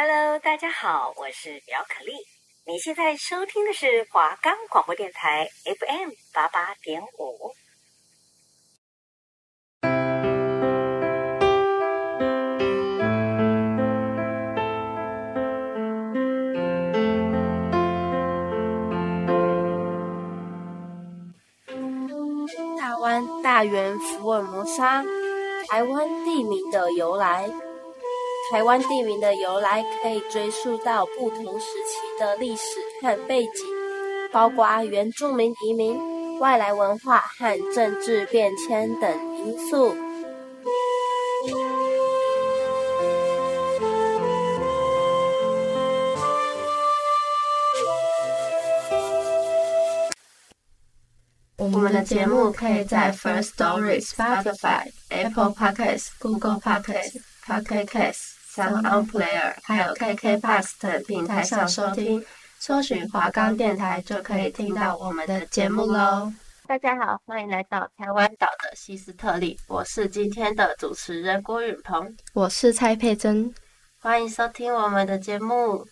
Hello，大家好，我是苗可丽。你现在收听的是华冈广播电台 FM 八八点五。台湾大员福尔摩沙，台湾地名的由来。台湾地名的由来可以追溯到不同时期的历史和背景，包括原住民移民、外来文化和政治变迁等因素。我们的节目可以在 First Story、Spotify、Apple Podcasts、Google Podcasts、Pocket Casts。On Player，还有 KKBOX 等平台上收听，搜寻华冈电台就可以听到我们的节目喽。大家好，欢迎来到台湾岛的西斯特利，我是今天的主持人郭允鹏，我是蔡佩珍，欢迎收听我们的节目。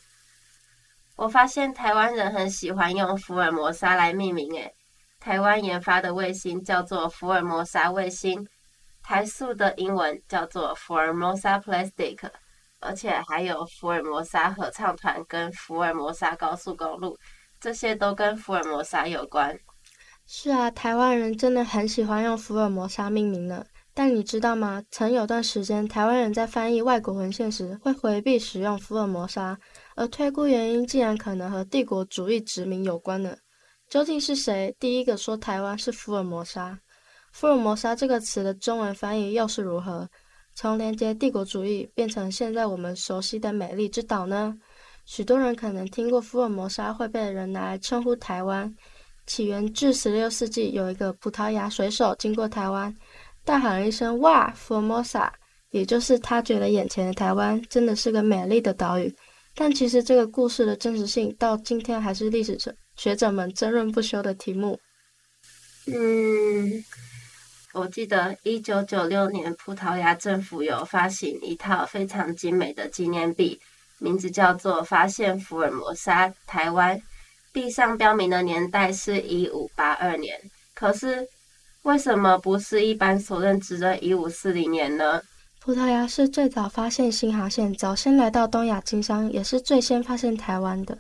我发现台湾人很喜欢用福尔摩沙来命名，诶，台湾研发的卫星叫做福尔摩沙卫星，台塑的英文叫做 Formosa Plastic。而且还有福尔摩沙合唱团跟福尔摩沙高速公路，这些都跟福尔摩沙有关。是啊，台湾人真的很喜欢用福尔摩沙命名呢。但你知道吗？曾有段时间，台湾人在翻译外国文献时会回避使用福尔摩沙，而推估原因竟然可能和帝国主义殖民有关呢。究竟是谁第一个说台湾是福尔摩沙？福尔摩沙这个词的中文翻译又是如何？从连接帝国主义变成现在我们熟悉的美丽之岛呢？许多人可能听过福尔摩沙会被人拿来称呼台湾。起源自十六世纪，有一个葡萄牙水手经过台湾，大喊了一声“哇，福尔摩沙”，也就是他觉得眼前的台湾真的是个美丽的岛屿。但其实这个故事的真实性到今天还是历史学者们争论不休的题目。嗯。我记得一九九六年，葡萄牙政府有发行一套非常精美的纪念币，名字叫做“发现福尔摩沙台湾”。币上标明的年代是一五八二年，可是为什么不是一般所认知的一五四零年呢？葡萄牙是最早发现新航线，早先来到东亚经商，也是最先发现台湾的。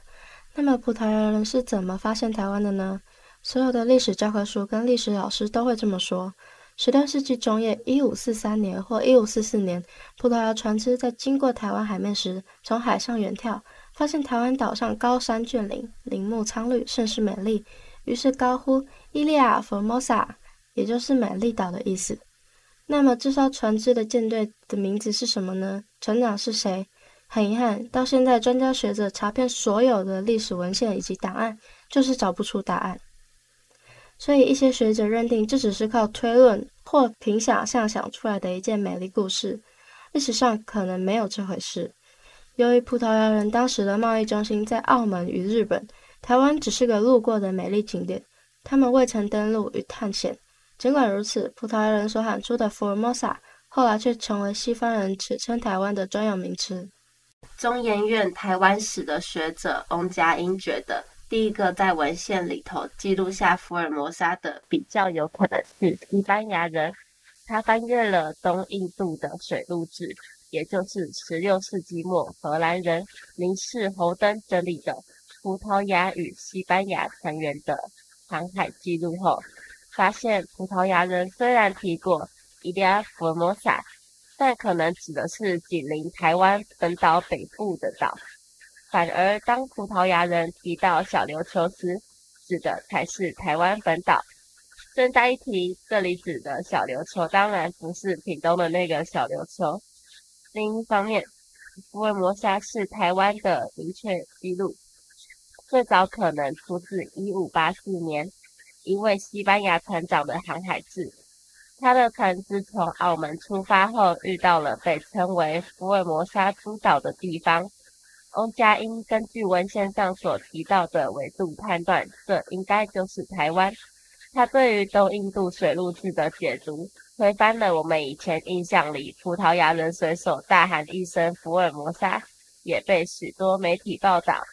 那么葡萄牙人是怎么发现台湾的呢？所有的历史教科书跟历史老师都会这么说。十六世纪中叶，一五四三年或一五四四年，葡萄牙船只在经过台湾海面时，从海上远眺，发现台湾岛上高山峻岭，林木苍绿，甚是美丽，于是高呼“伊利亚·佛莫萨”，也就是美丽岛的意思。那么，这艘船只的舰队的名字是什么呢？船长是谁？很遗憾，到现在专家学者查遍所有的历史文献以及档案，就是找不出答案。所以，一些学者认定这只是靠推论或凭想象想出来的一件美丽故事。历史上可能没有这回事。由于葡萄牙人当时的贸易中心在澳门与日本，台湾只是个路过的美丽景点，他们未曾登陆与探险。尽管如此，葡萄牙人所喊出的福尔摩萨，后来却成为西方人指称台湾的专有名词。中研院台湾史的学者翁佳音觉得。第一个在文献里头记录下福尔摩沙的，比较有可能是西班牙人。他翻阅了东印度的水路志，也就是十六世纪末荷兰人林氏侯登整理的葡萄牙与西班牙船员的航海记录后，发现葡萄牙人虽然提过伊利亚福尔摩沙，但可能指的是紧邻台湾本岛北部的岛。反而，当葡萄牙人提到小琉球时，指的才是台湾本岛。顺带一提，这里指的小琉球当然不是屏东的那个小琉球。另一方面，福尔摩沙是台湾的明确记录，最早可能出自1584年一位西班牙船长的航海志。他的船只从澳门出发后，遇到了被称为福尔摩沙诸岛的地方。翁佳音根据文献上所提到的纬度判断，这应该就是台湾。他对于东印度水路志的解读，推翻了我们以前印象里葡萄牙人水手大喊一声“福尔摩沙”，也被许多媒体报道。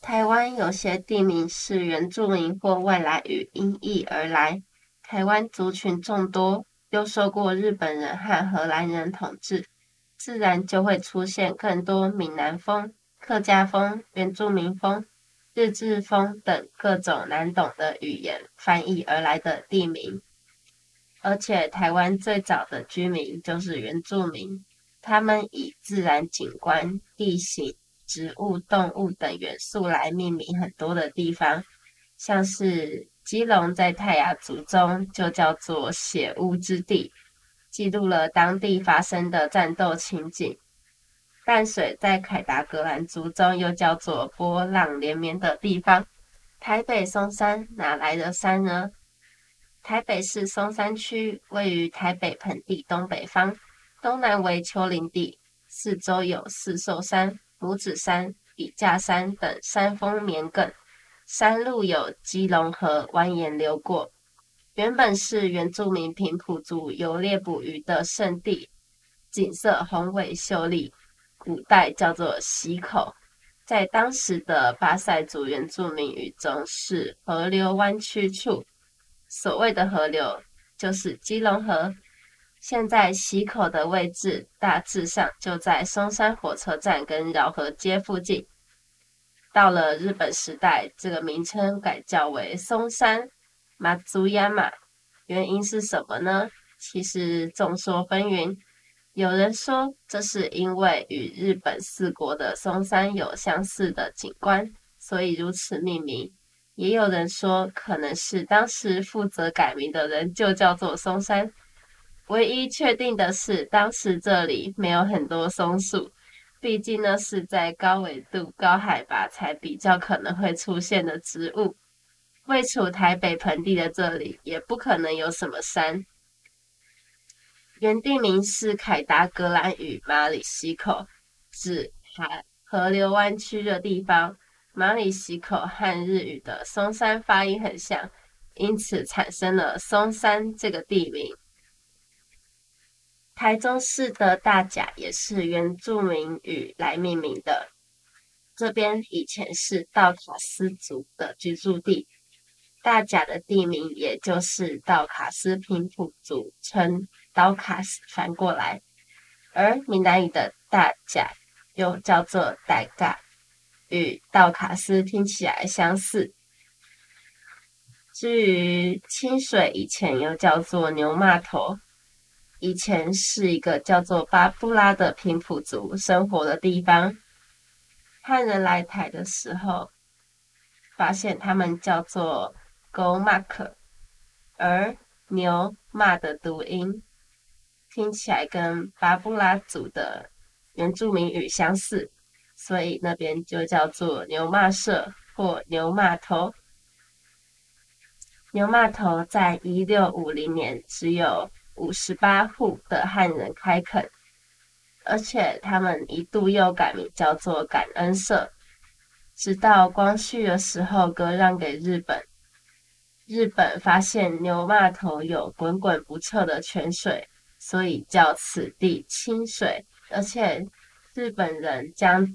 台湾有些地名是原住民或外来语音译而来。台湾族群众多，又受过日本人和荷兰人统治，自然就会出现更多闽南风、客家风、原住民风、日治风等各种难懂的语言翻译而来的地名。而且，台湾最早的居民就是原住民，他们以自然景观、地形、植物、动物等元素来命名很多的地方，像是。基隆在泰雅族中就叫做血污之地，记录了当地发生的战斗情景。淡水在凯达格兰族中又叫做波浪连绵的地方。台北松山哪来的山呢？台北市松山区位于台北盆地东北方，东南为丘陵地，四周有四兽山、拇指山、笔架山等山峰绵亘。山路有基隆河蜿蜒流过，原本是原住民平埔族游猎捕鱼的圣地，景色宏伟秀丽，古代叫做溪口，在当时的巴赛族原住民语中是河流弯曲处，所谓的河流就是基隆河。现在溪口的位置大致上就在松山火车站跟饶河街附近。到了日本时代，这个名称改叫为松山马祖亚马，原因是什么呢？其实众说纷纭。有人说这是因为与日本四国的松山有相似的景观，所以如此命名。也有人说可能是当时负责改名的人就叫做松山。唯一确定的是，当时这里没有很多松树。毕竟呢，是在高纬度、高海拔才比较可能会出现的植物。位处台北盆地的这里，也不可能有什么山。原地名是凯达格兰语马里溪口，指海河流弯曲的地方。马里溪口和日语的松山发音很像，因此产生了松山这个地名。台中市的大甲也是原住民语来命名的。这边以前是道卡斯族的居住地，大甲的地名也就是道卡斯平埔族称道卡斯翻过来，而闽南语的大甲又叫做大甲，与道卡斯听起来相似。至于清水，以前又叫做牛骂头。以前是一个叫做巴布拉的平埔族生活的地方。汉人来台的时候，发现他们叫做狗马克，而牛马的读音听起来跟巴布拉族的原住民语相似，所以那边就叫做牛马社或牛马头。牛马头在一六五零年只有。五十八户的汉人开垦，而且他们一度又改名叫做感恩社，直到光绪的时候割让给日本。日本发现牛骂头有滚滚不辍的泉水，所以叫此地清水。而且日本人将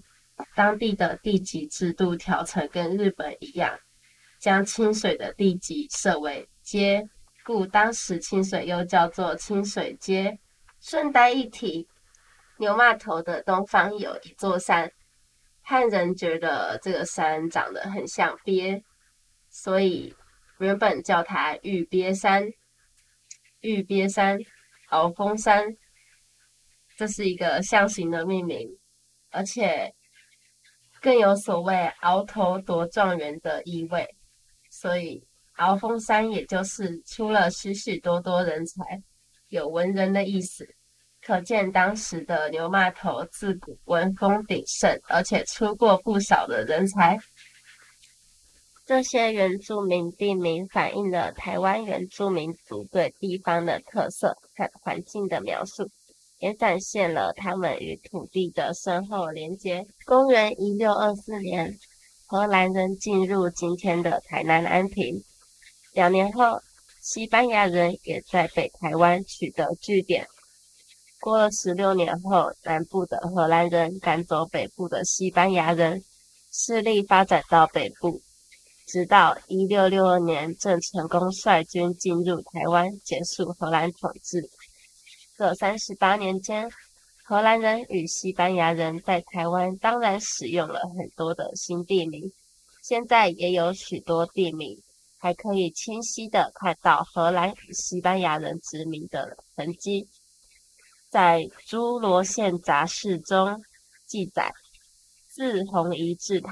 当地的地级制度调成跟日本一样，将清水的地级设为街。故当时清水又叫做清水街。顺带一提，牛骂头的东方有一座山，汉人觉得这个山长得很像鳖，所以原本叫它玉鳖山。玉鳖山、鳌峰山，这是一个象形的命名，而且更有所谓鳌头夺状元的意味，所以。鳌峰山，也就是出了许许多多人才，有文人的意思，可见当时的牛骂头自古文风鼎盛，而且出过不少的人才。这些原住民地名反映了台湾原住民族对地方的特色和环境的描述，也展现了他们与土地的深厚连结。公元一六二四年，荷兰人进入今天的台南安平。两年后，西班牙人也在北台湾取得据点。过了十六年后，南部的荷兰人赶走北部的西班牙人，势力发展到北部，直到一六六二年，郑成功率军进入台湾，结束荷兰统治。这三十八年间，荷兰人与西班牙人在台湾当然使用了很多的新地名，现在也有许多地名还可以清晰的看到荷兰与西班牙人殖民的痕迹。在《诸罗县杂事》中记载，自红夷至台，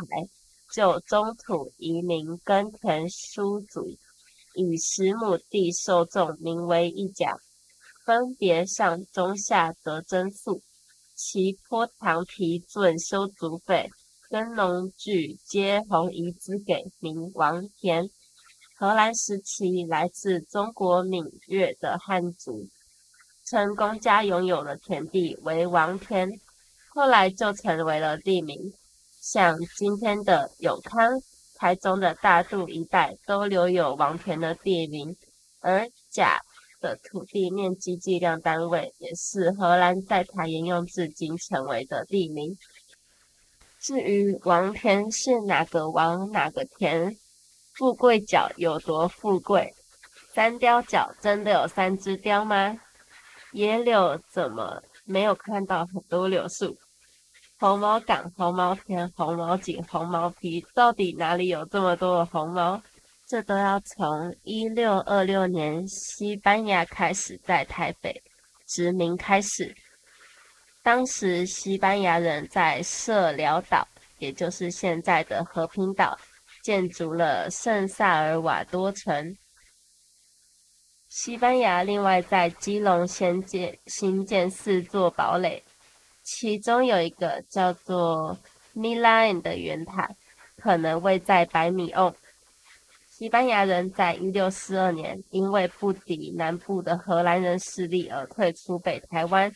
就中土移民耕田书族，以十亩地受众名为一甲，分别上中下得征粟，其坡塘皮准修筑费，耕农具皆红夷资给，名王田。荷兰时期来自中国闽粤的汉族。称公家拥有的田地为王田，后来就成为了地名。像今天的永康、台中的大肚一带都留有王田的地名，而甲的土地面积计量单位也是荷兰在台沿用至今成为的地名。至于王田是哪个王哪个田，富贵角有多富贵？三雕角真的有三只雕吗？野柳怎么没有看到很多柳树？红毛港、红毛田、红毛井、红毛皮，到底哪里有这么多的红毛？这都要从一六二六年西班牙开始在台北殖民开始。当时西班牙人在社寮岛，也就是现在的和平岛，建筑了圣萨尔瓦多城。西班牙另外在基隆新建新建四座堡垒，其中有一个叫做米兰的圆塔，可能位在百米瓮。西班牙人在一六四二年因为不敌南部的荷兰人势力而退出北台湾，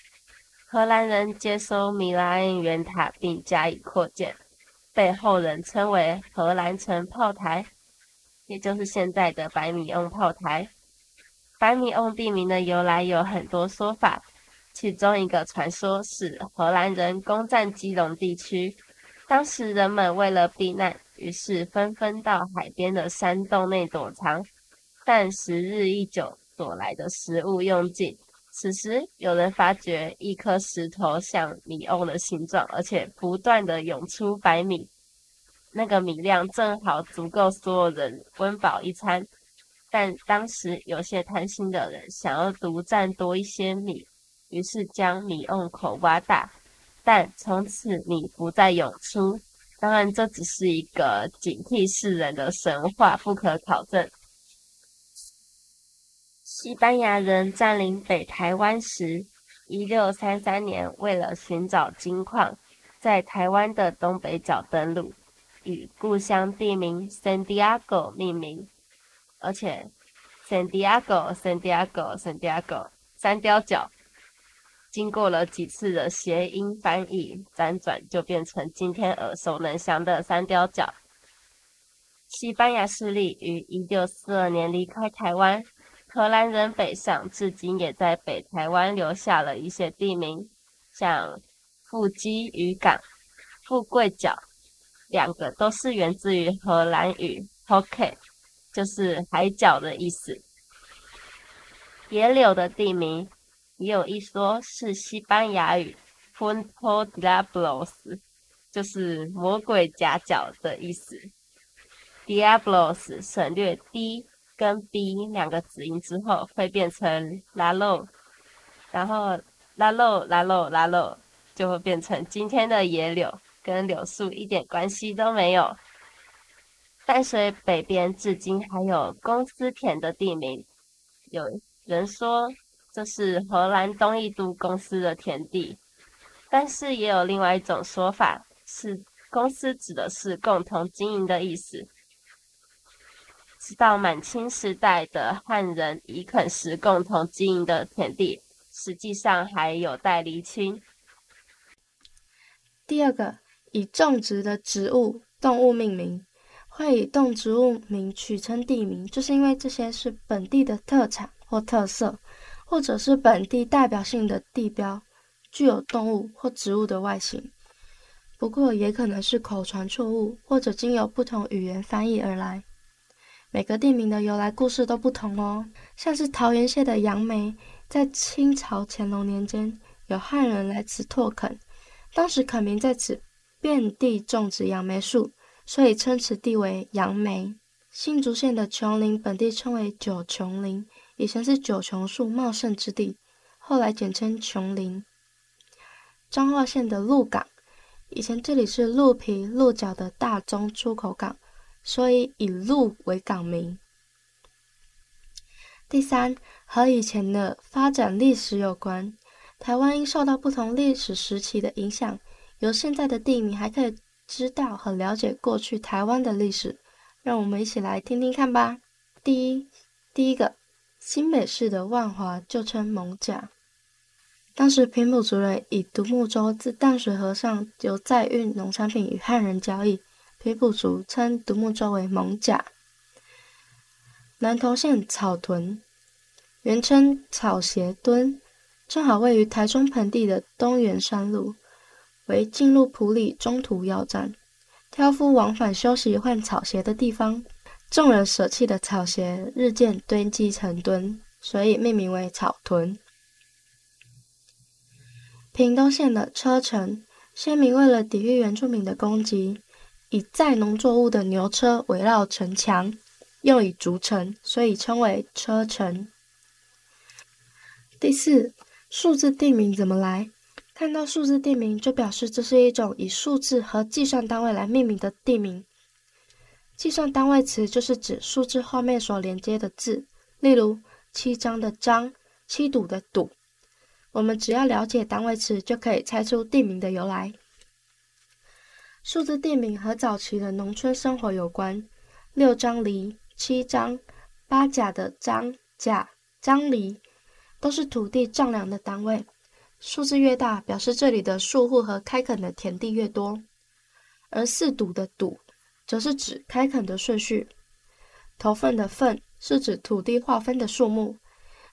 荷兰人接收米兰圆塔并加以扩建，被后人称为荷兰城炮台，也就是现在的白米瓮炮台。白米瓮地名的由来有很多说法，其中一个传说是荷兰人攻占基隆地区，当时人们为了避难，于是纷纷到海边的山洞内躲藏。但时日一久，躲来的食物用尽，此时有人发觉一颗石头像米瓮的形状，而且不断的涌出白米，那个米量正好足够所有人温饱一餐。但当时有些贪心的人想要独占多一些米，于是将米瓮口挖大，但从此你不再涌出。当然，这只是一个警惕世人的神话，不可考证。西班牙人占领北台湾时，一六三三年，为了寻找金矿，在台湾的东北角登陆，以故乡地名圣地亚哥命名。而且，San Diego，San Diego，San Diego，三雕角，经过了几次的谐音翻译，辗转就变成今天耳熟能详的三貂角。西班牙势力于一六四二年离开台湾，荷兰人北上，至今也在北台湾留下了一些地名，像富基渔港、富贵角，两个都是源自于荷兰语 Hokke 就是海角的意思。野柳的地名也有一说是西班牙语 Punto Diablos，就是魔鬼夹角的意思。Diablos 省略 D 跟 B 两个子音之后会变成拉漏，然后拉漏拉漏拉漏就会变成今天的野柳，跟柳树一点关系都没有。淡水北边至今还有公司田的地名，有人说这是荷兰东印度公司的田地，但是也有另外一种说法，是公司指的是共同经营的意思。直到满清时代的汉人以垦时共同经营的田地，实际上还有待厘清。第二个，以种植的植物、动物命名。会以动植物名取称地名，就是因为这些是本地的特产或特色。或者是本地代表性的地标，具有动物或植物的外形。不过，也可能是口传错误，或者经由不同语言翻译而来。每个地名的由来故事都不同哦。像是桃园县的杨梅，在清朝乾隆年间，有汉人来此拓垦，当时垦民在此遍地种植杨梅树，所以称此地为杨梅。新竹县的琼林，本地称为九琼林，以前是九琼树茂盛之地，后来简称琼林。彰化县的鹿港，以前这里是鹿皮、鹿角的大宗出口港，所以以鹿为港名。第三，和以前的发展历史有关，台湾因受到不同历史时期的影响，由现在的地名还可以知道和了解过去台湾的历史。让我们一起来听听看吧。第一，第一个，新北市的万华就称蒙甲。当时平埔族人以独木舟自淡水河上由载运农产品与汉人交易，平埔族称独木舟为蒙甲。南投县草屯，原称草鞋墩，正好位于台中盆地的东源山路，为进入埔里中途要站。挑夫往返休息换草鞋的地方，众人舍弃的草鞋日渐堆积成墩，所以命名为草屯。屏东县的车城，先民为了抵御原住民的攻击，以载农作物的牛车围绕城墙，用以筑城，所以称为车城。第四，数字地名怎么来？看到数字地名，就表示这是一种以数字和计算单位来命名的地名。计算单位词就是指数字后面所连接的字，例如七张的张、七堵的堵。我们只要了解单位词，就可以猜出地名的由来。数字地名和早期的农村生活有关。六张犁、七张、八甲的张、甲、张犁，都是土地丈量的单位。数字越大，表示这里的树户和开垦的田地越多；而四堵的堵，则是指开垦的顺序；头份的份，是指土地划分的数目。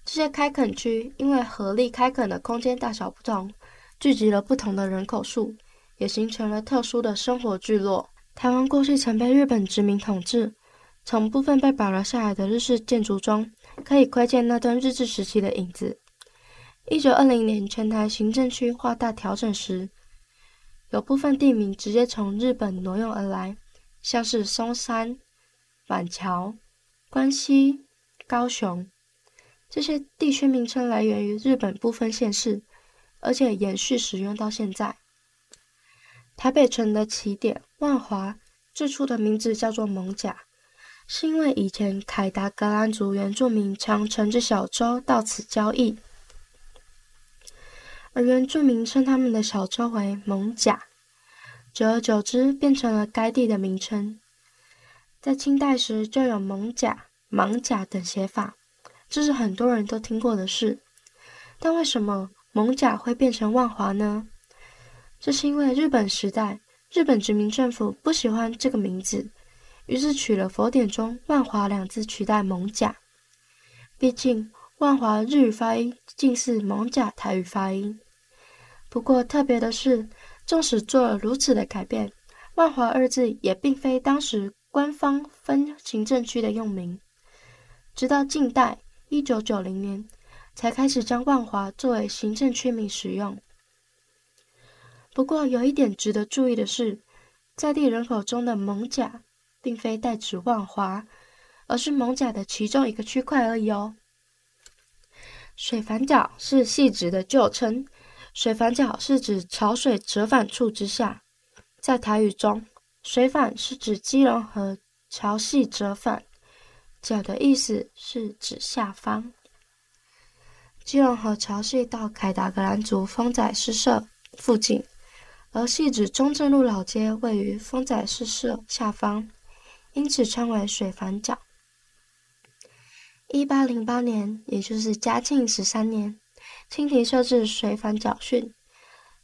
这些开垦区因为合力开垦的空间大小不同，聚集了不同的人口数，也形成了特殊的生活聚落。台湾过去曾被日本殖民统治，从部分被保留下来的日式建筑中，可以窥见那段日治时期的影子。一九二零年全台行政区划大调整时，有部分地名直接从日本挪用而来，像是松山、板桥、关西、高雄，这些地区名称来源于日本部分县市，而且延续使用到现在。台北城的起点万华，最初的名字叫做艋舺，是因为以前凯达格兰族原住民常乘着小舟到此交易。而原住民称他们的小舟为艋舺，久而久之变成了该地的名称。在清代时就有艋舺、艋舺等写法，这是很多人都听过的事。但为什么蒙甲会变成万华呢？这是因为日本时代日本殖民政府不喜欢这个名字，于是取了佛典中万华两字取代蒙甲。毕竟万华日语发音近似蒙甲台语发音。不过特别的是，纵使做了如此的改变，万华二字也并非当时官方分行政区的用名。直到近代一九九零年，才开始将万华作为行政区名使用。不过有一点值得注意的是，在地人口中的艋舺，并非代指万华，而是艋舺的其中一个区块而已哦。水反角是汐止的旧称。水反角是指潮水折返处之下，在台语中，水反是指基隆河潮汐折返，角的意思是指下方。基隆河潮汐到凯达格兰族丰仔诗社附近，而汐指中正路老街位于丰仔诗社下方，因此称为水反角。一八零八年，也就是嘉庆十三年。清廷设置水反角训，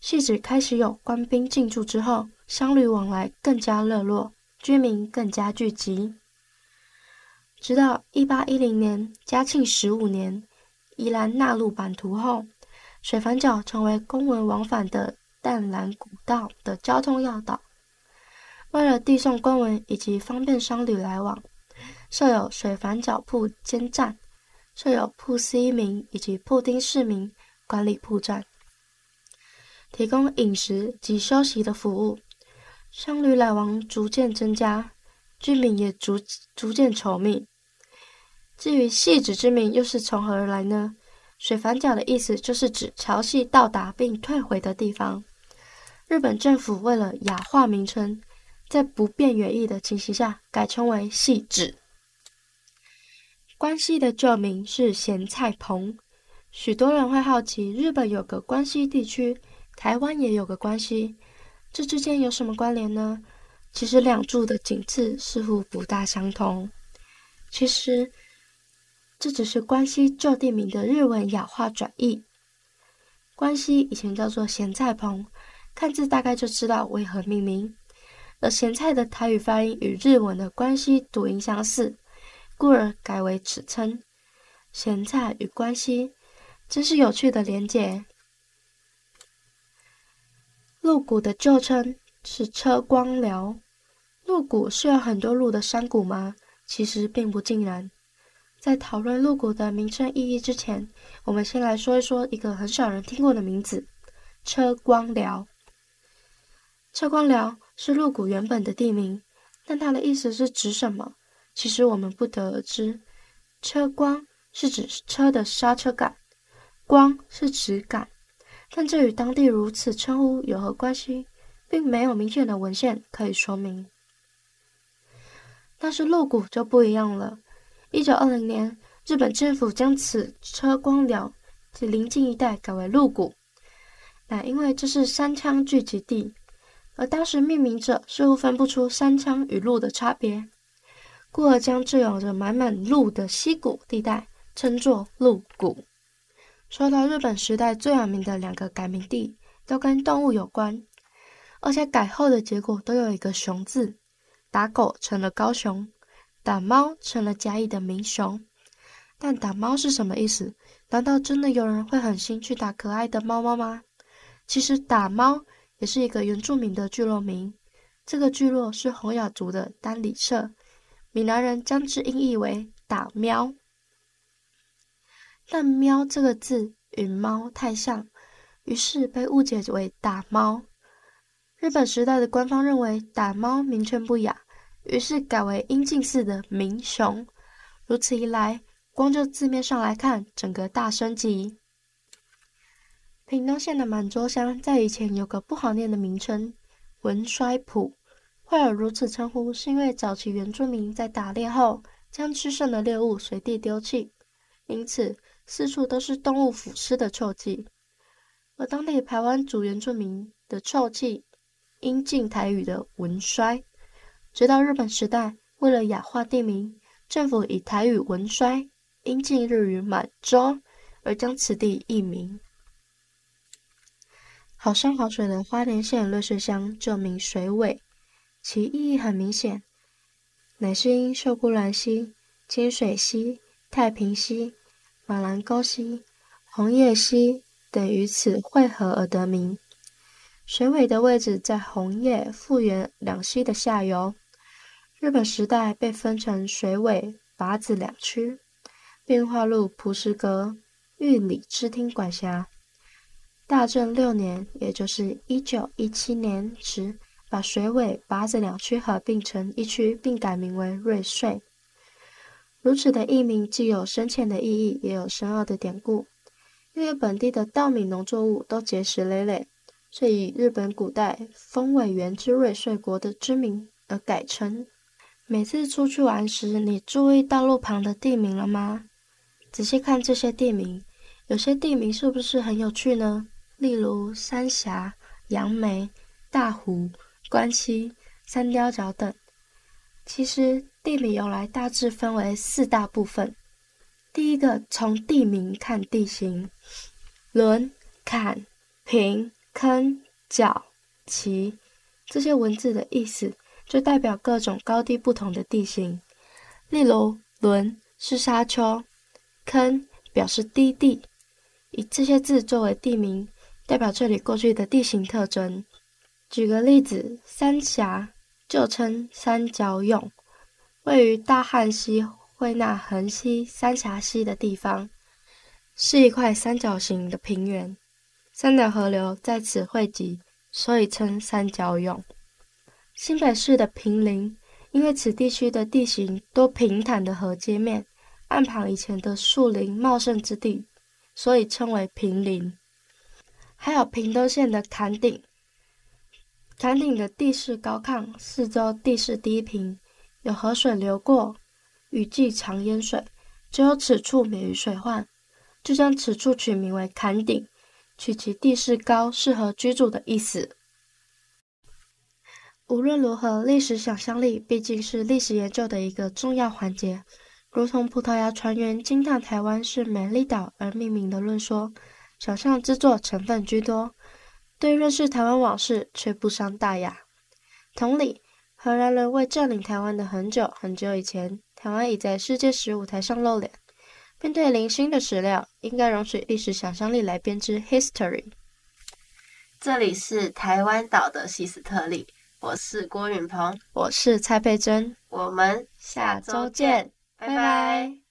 汐止开始有官兵进驻之后，商旅往来更加热络，居民更加聚集。直到一八一零年，嘉庆十五年，宜兰纳入版图后，水湳角成为公文往返的淡兰古道的交通要道。为了递送公文以及方便商旅来往，设有水湳角铺兼站，设有铺司一名以及铺丁市名管理铺站，提供饮食及休息的服务。商旅来往逐渐增加，居民也逐逐渐稠密。至于汐止之名又是从何而来呢？水反角的意思就是指潮汐到达并退回的地方。日本政府为了雅化名称，在不变原意的情形下，改称为汐止。关西的旧名是咸菜棚，许多人会好奇，日本有个关西地区，台湾也有个关西，这之间有什么关联呢？其实两处的景致似乎不大相同。其实这只是关西旧地名的日文雅化转译。关西以前叫做咸菜棚，看字大概就知道为何命名。而咸菜的台语发音与日文的关西读音相似。故而改为此称，咸菜与关西，真是有趣的连结。鹿谷的旧称是车光寮。鹿谷是有很多鹿的山谷吗？其实并不尽然。在讨论鹿谷的名称意义之前，我们先来说一说一个很少人听过的名字——车光寮。车光寮是鹿谷原本的地名，但它的意思是指什么？其实我们不得而知。车光是指车的刹车杆，光是指杆，但这与当地如此称呼有何关系，并没有明确的文献可以说明。但是鹿谷就不一样了。一九二零年，日本政府将此车光寮及邻近一带改为鹿谷，乃因为这是山羌聚集地，而当时命名者似乎分不出山羌与鹿的差别。故而将这有着满满鹿的溪谷地带称作鹿谷。说到日本时代最有名的两个改名地，都跟动物有关，而且改后的结果都有一个“熊”字，打狗成了高雄，打猫成了嘉义的民雄。但打猫是什么意思？难道真的有人会狠心去打可爱的猫猫吗？其实打猫也是一个原住民的聚落名，这个聚落是洪雅族的丹里社。闽南人将之音译为“打喵”，但“喵”这个字与猫太像，于是被误解为“打猫”。日本时代的官方认为“打猫”名称不雅，于是改为音近似的“民雄”。如此一来，光就字面上来看，整个大升级。屏东县的满州乡在以前有个不好念的名称——文衰埔。会有如此称呼，是因为早期原住民在打猎后将吃剩的猎物随地丢弃，因此四处都是动物腐尸的臭气。而当地排湾族原住民的臭气，音近台语的文衰。直到日本时代，为了雅化地名，政府以台语文衰音近日语满洲，而将此地易名。好山好水的花莲县瑞穗乡旧名水尾。其意义很明显，乃是因秀姑峦溪、清水溪、太平溪、马兰沟溪、红叶溪等于此汇合而得名。水尾的位置在红叶、富源两溪的下游。日本时代被分成水尾、八子两区，并划入蒲石阁御礼支厅管辖。大正六年，也就是一九一七年时，把水尾、八子两区合并成一区，并改名为瑞穗。如此的译名，既有深浅的意义，也有深奥的典故。因为本地的稻米农作物都结实累累，所以日本古代丰尾原之瑞穗国的之名而改称。每次出去玩时，你注意道路旁的地名了吗？仔细看这些地名，有些地名是不是很有趣呢？例如三峡、杨梅、大湖。关西、三貂角等，其实地理由来大致分为四大部分。第一个，从地名看地形，轮、坎、平、坑、角、崎这些文字的意思，就代表各种高低不同的地形。例如，轮是沙丘，坑表示低地，以这些字作为地名，代表这里过去的地形特征。举个例子，三峡旧称三角涌，位于大汉溪汇纳横溪三峡溪的地方，是一块三角形的平原，三条河流在此汇集，所以称三角涌。新北市的平林，因为此地区的地形多平坦的河阶面，岸旁以前的树林茂盛之地，所以称为平林。还有屏东县的坎顶，崁顶的地势高亢，四周地势低平，有河水流过，雨季常淹水，只有此处免于水患，就将此处取名为坎顶，取其地势高，适合居住的意思。无论如何，历史想象力毕竟是历史研究的一个重要环节。如同葡萄牙船员惊叹台湾是美丽岛而命名的论说，想象之作成分居多，对认识台湾往事却不伤大雅。同理，荷兰人为占领台湾的很久很久以前，台湾已在世界史舞台上露脸。面对零星的史料，应该容许历史想象力来编织 history。这里是台湾岛的西斯特利。我是郭允鹏，我是蔡佩珍，我们下周见，拜拜。拜拜。